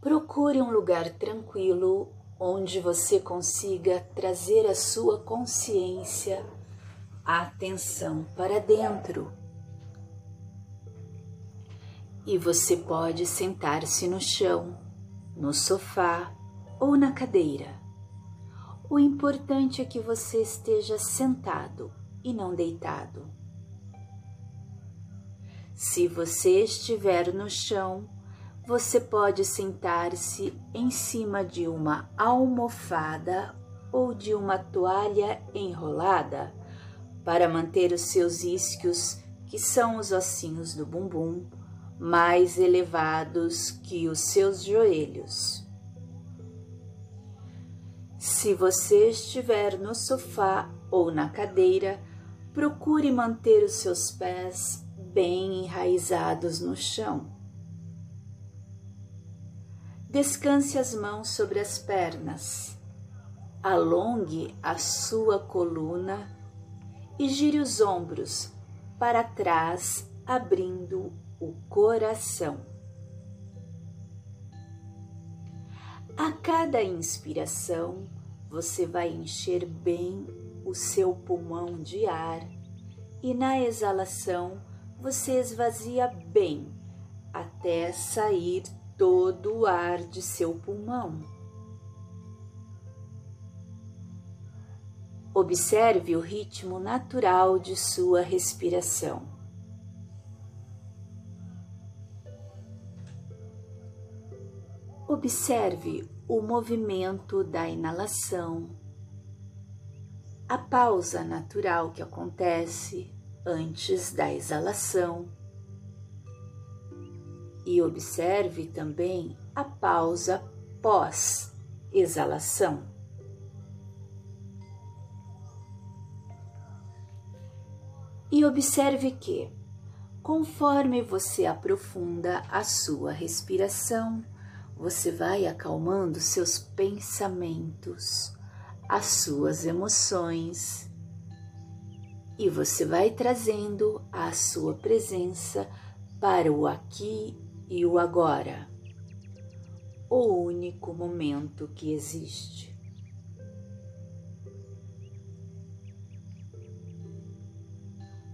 Procure um lugar tranquilo onde você consiga trazer a sua consciência, a atenção para dentro. E você pode sentar-se no chão, no sofá ou na cadeira. O importante é que você esteja sentado e não deitado. Se você estiver no chão, você pode sentar-se em cima de uma almofada ou de uma toalha enrolada para manter os seus isquios, que são os ossinhos do bumbum, mais elevados que os seus joelhos. Se você estiver no sofá ou na cadeira, procure manter os seus pés bem enraizados no chão. Descanse as mãos sobre as pernas, alongue a sua coluna e gire os ombros para trás, abrindo o coração. A cada inspiração, você vai encher bem o seu pulmão de ar e na exalação você esvazia bem até sair todo o ar de seu pulmão. Observe o ritmo natural de sua respiração. Observe o movimento da inalação, a pausa natural que acontece antes da exalação e observe também a pausa pós-exalação. E observe que, conforme você aprofunda a sua respiração, você vai acalmando seus pensamentos, as suas emoções, e você vai trazendo a sua presença para o aqui e o agora, o único momento que existe.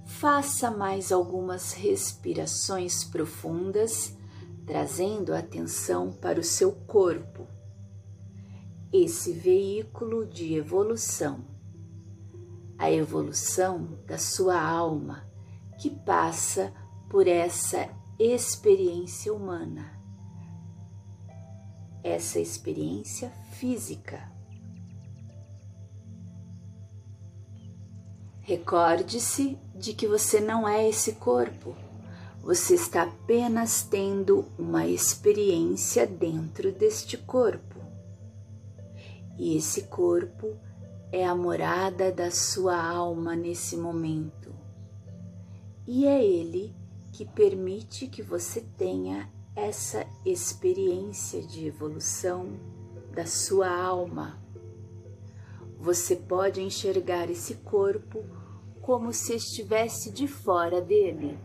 Faça mais algumas respirações profundas, trazendo a atenção para o seu corpo, esse veículo de evolução, a evolução da sua alma que passa por essa experiência humana, essa experiência física. Recorde-se de que você não é esse corpo, você está apenas tendo uma experiência dentro deste corpo. E esse corpo é a morada da sua alma nesse momento. E é ele que permite que você tenha essa experiência de evolução da sua alma. Você pode enxergar esse corpo como se estivesse de fora dele.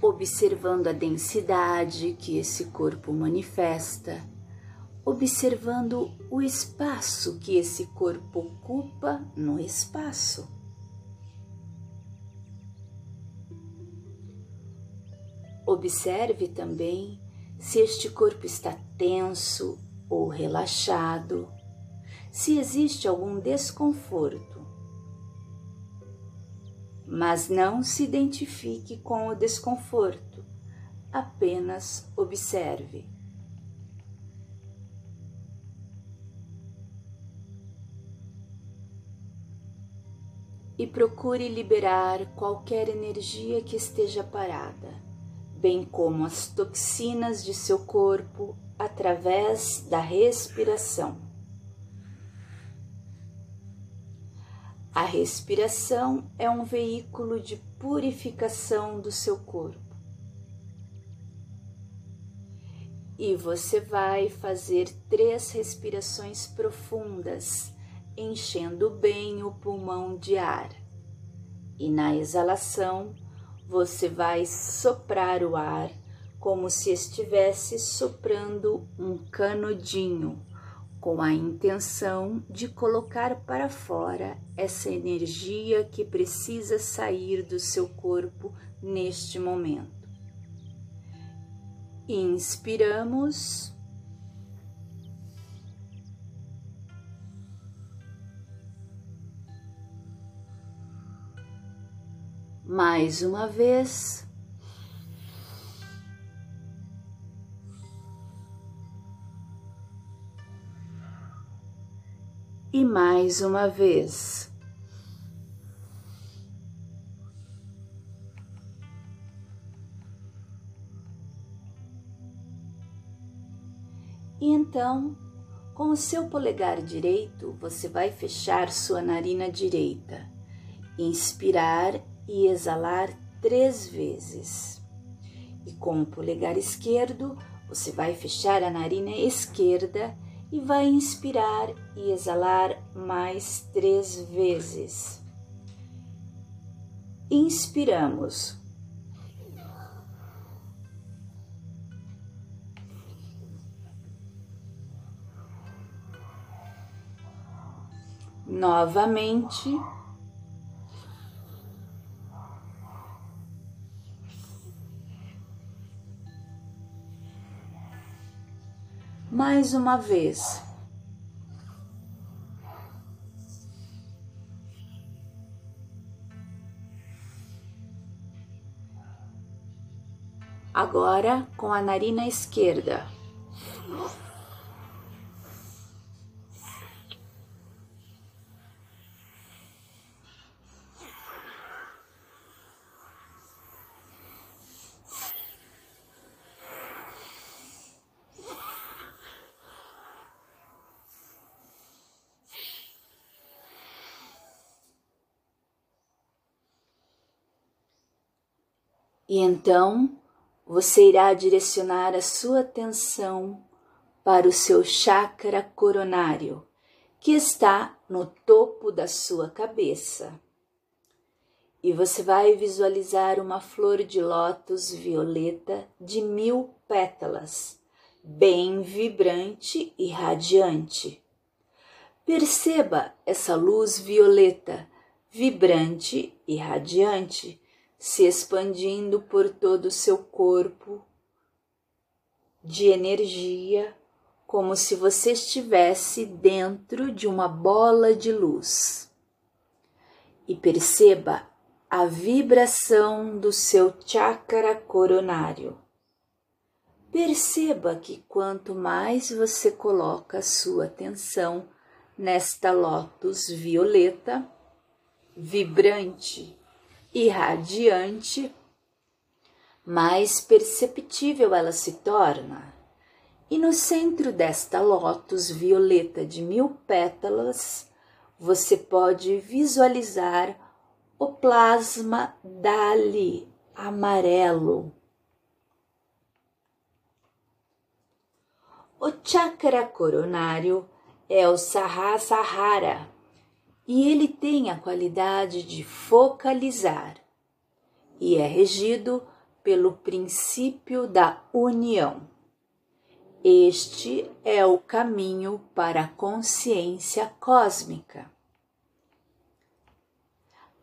Observando a densidade que esse corpo manifesta observando o espaço que esse corpo ocupa no espaço. Observe também se este corpo está tenso ou relaxado, se existe algum desconforto. Mas não se identifique com o desconforto, apenas observe. E procure liberar qualquer energia que esteja parada, bem como as toxinas de seu corpo através da respiração. A respiração é um veículo de purificação do seu corpo. E você vai fazer três respirações profundas enchendo bem o pulmão de ar. E na exalação, você vai soprar o ar como se estivesse soprando um canudinho, com a intenção de colocar para fora essa energia que precisa sair do seu corpo neste momento. Inspiramos. Mais uma vez. E mais uma vez. E então, com o seu polegar direito, você vai fechar sua narina direita, inspirar e exalar três vezes. E com o polegar esquerdo, você vai fechar a narina esquerda e vai inspirar e exalar mais três vezes. Inspiramos. Novamente. Mais uma vez. Agora com a narina esquerda. E então você irá direcionar a sua atenção para o seu chakra coronário, que está no topo da sua cabeça. E você vai visualizar uma flor de lótus violeta de mil pétalas, bem vibrante e radiante. Perceba essa luz violeta, vibrante e radiante se expandindo por todo o seu corpo de energia, como se você estivesse dentro de uma bola de luz. E perceba a vibração do seu chakra coronário. Perceba que quanto mais você coloca sua atenção nesta lótus violeta, vibrante, e radiante, mais perceptível ela se torna. E no centro desta lótus violeta de mil pétalas, você pode visualizar o plasma Dali amarelo. O chakra coronário é o Sahasrara, e ele tem a qualidade de focalizar e é regido pelo princípio da união. Este é o caminho para a consciência cósmica.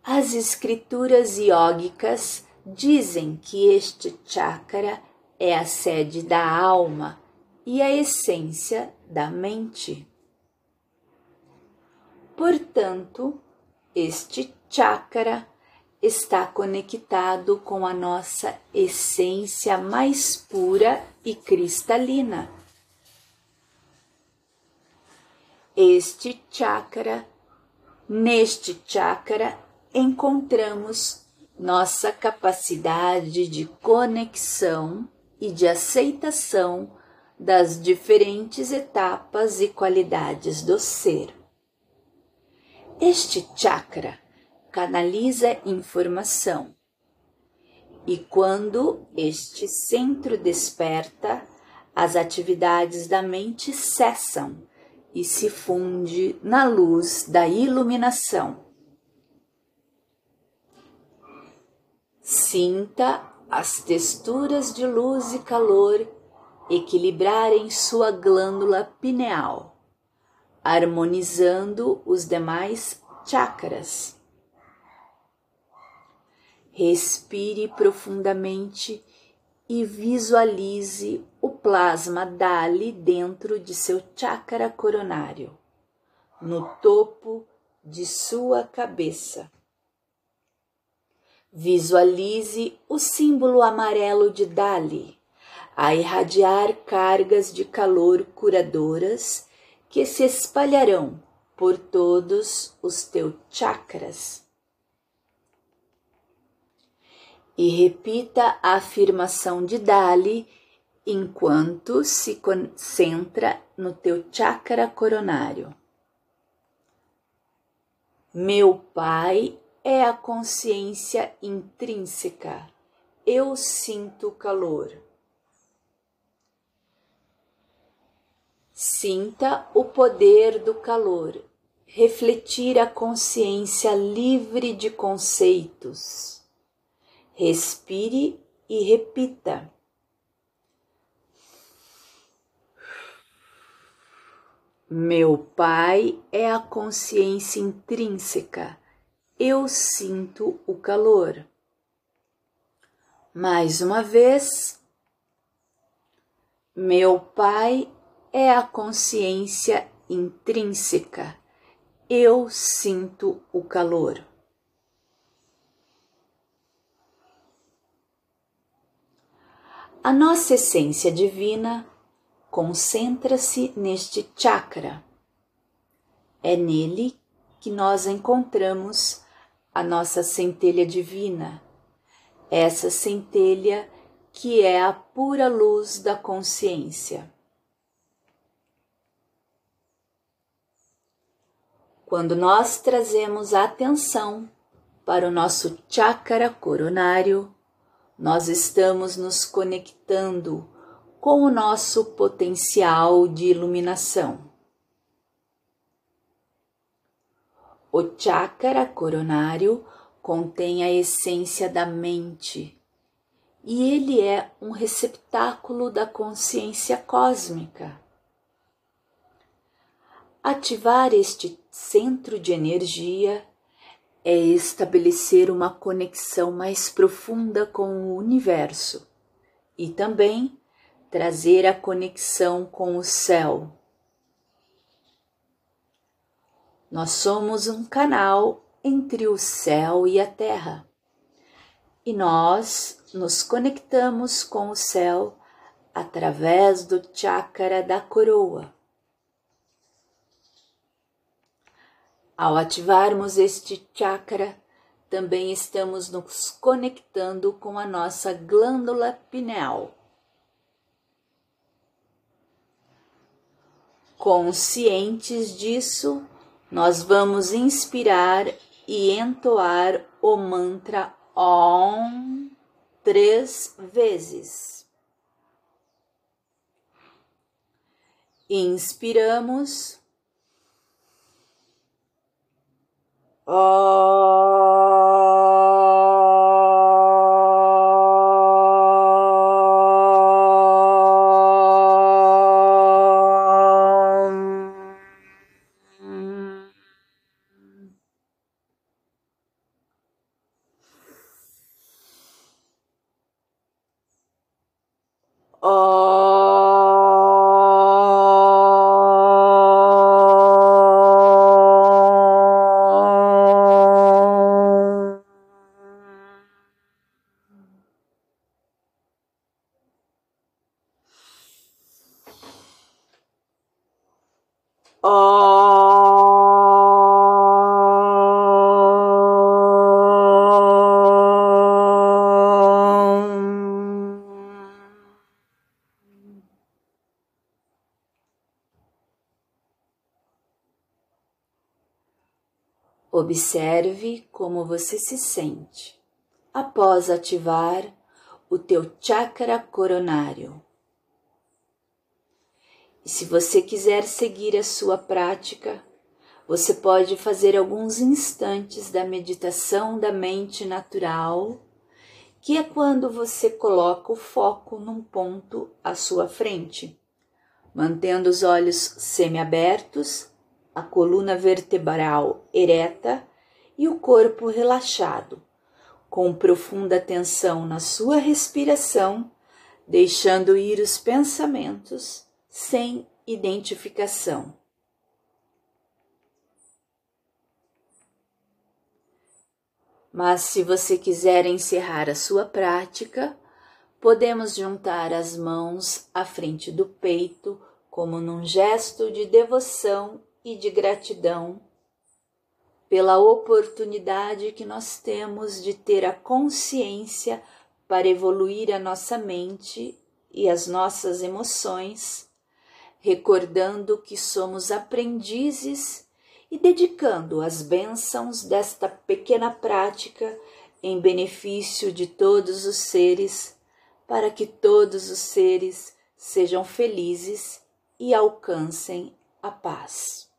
As escrituras iógicas dizem que este chakra é a sede da alma e a essência da mente. Portanto, este chakra está conectado com a nossa essência mais pura e cristalina. Este chakra, neste chakra, encontramos nossa capacidade de conexão e de aceitação das diferentes etapas e qualidades do ser. Este chakra canaliza informação. E quando este centro desperta, as atividades da mente cessam e se funde na luz da iluminação. Sinta as texturas de luz e calor equilibrarem sua glândula pineal, harmonizando os demais chakras. Respire profundamente e visualize o plasma Dali dentro de seu chakra coronário, no topo de sua cabeça. Visualize o símbolo amarelo de Dali a irradiar cargas de calor curadoras que se espalharão por todos os teus chakras. E repita a afirmação de Dali enquanto se concentra no teu chakra coronário. Meu Pai é a consciência intrínseca. Eu sinto calor. Sinta o poder do calor, refletir a consciência livre de conceitos. Respire e repita. Meu Pai é a consciência intrínseca eu sinto o calor. Mais uma vez, meu Pai é a consciência intrínseca, eu sinto o calor. A nossa essência divina concentra-se neste chakra. É nele que nós encontramos a nossa centelha divina, essa centelha que é a pura luz da consciência. Quando nós trazemos atenção para o nosso chakra coronário, nós estamos nos conectando com o nosso potencial de iluminação. O chakra coronário contém a essência da mente e ele é um receptáculo da consciência cósmica. Ativar este centro de energia é estabelecer uma conexão mais profunda com o universo e também trazer a conexão com o céu Nós somos um canal entre o céu e a terra. E nós nos conectamos com o céu através do chakra da coroa. Ao ativarmos este chakra, também estamos nos conectando com a nossa glândula pineal. Conscientes disso, nós vamos inspirar e entoar o mantra OM três vezes. Inspiramos. OM. Observe como você se sente após ativar o teu chakra coronário. E se você quiser seguir a sua prática, você pode fazer alguns instantes da meditação da mente natural que é quando você coloca o foco num ponto à sua frente, mantendo os olhos semiabertos, a coluna vertebral ereta e o corpo relaxado, com profunda atenção na sua respiração, deixando ir os pensamentos sem identificação. Mas se você quiser encerrar a sua prática, podemos juntar as mãos à frente do peito, como num gesto de devoção e de gratidão pela oportunidade que nós temos de ter a consciência para evoluir a nossa mente e as nossas emoções, recordando que somos aprendizes e dedicando as bênçãos desta pequena prática em benefício de todos os seres, para que todos os seres sejam felizes e alcancem a paz.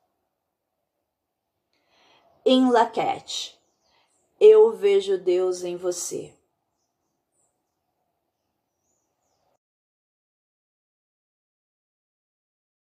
Em Laquete, eu vejo Deus em você.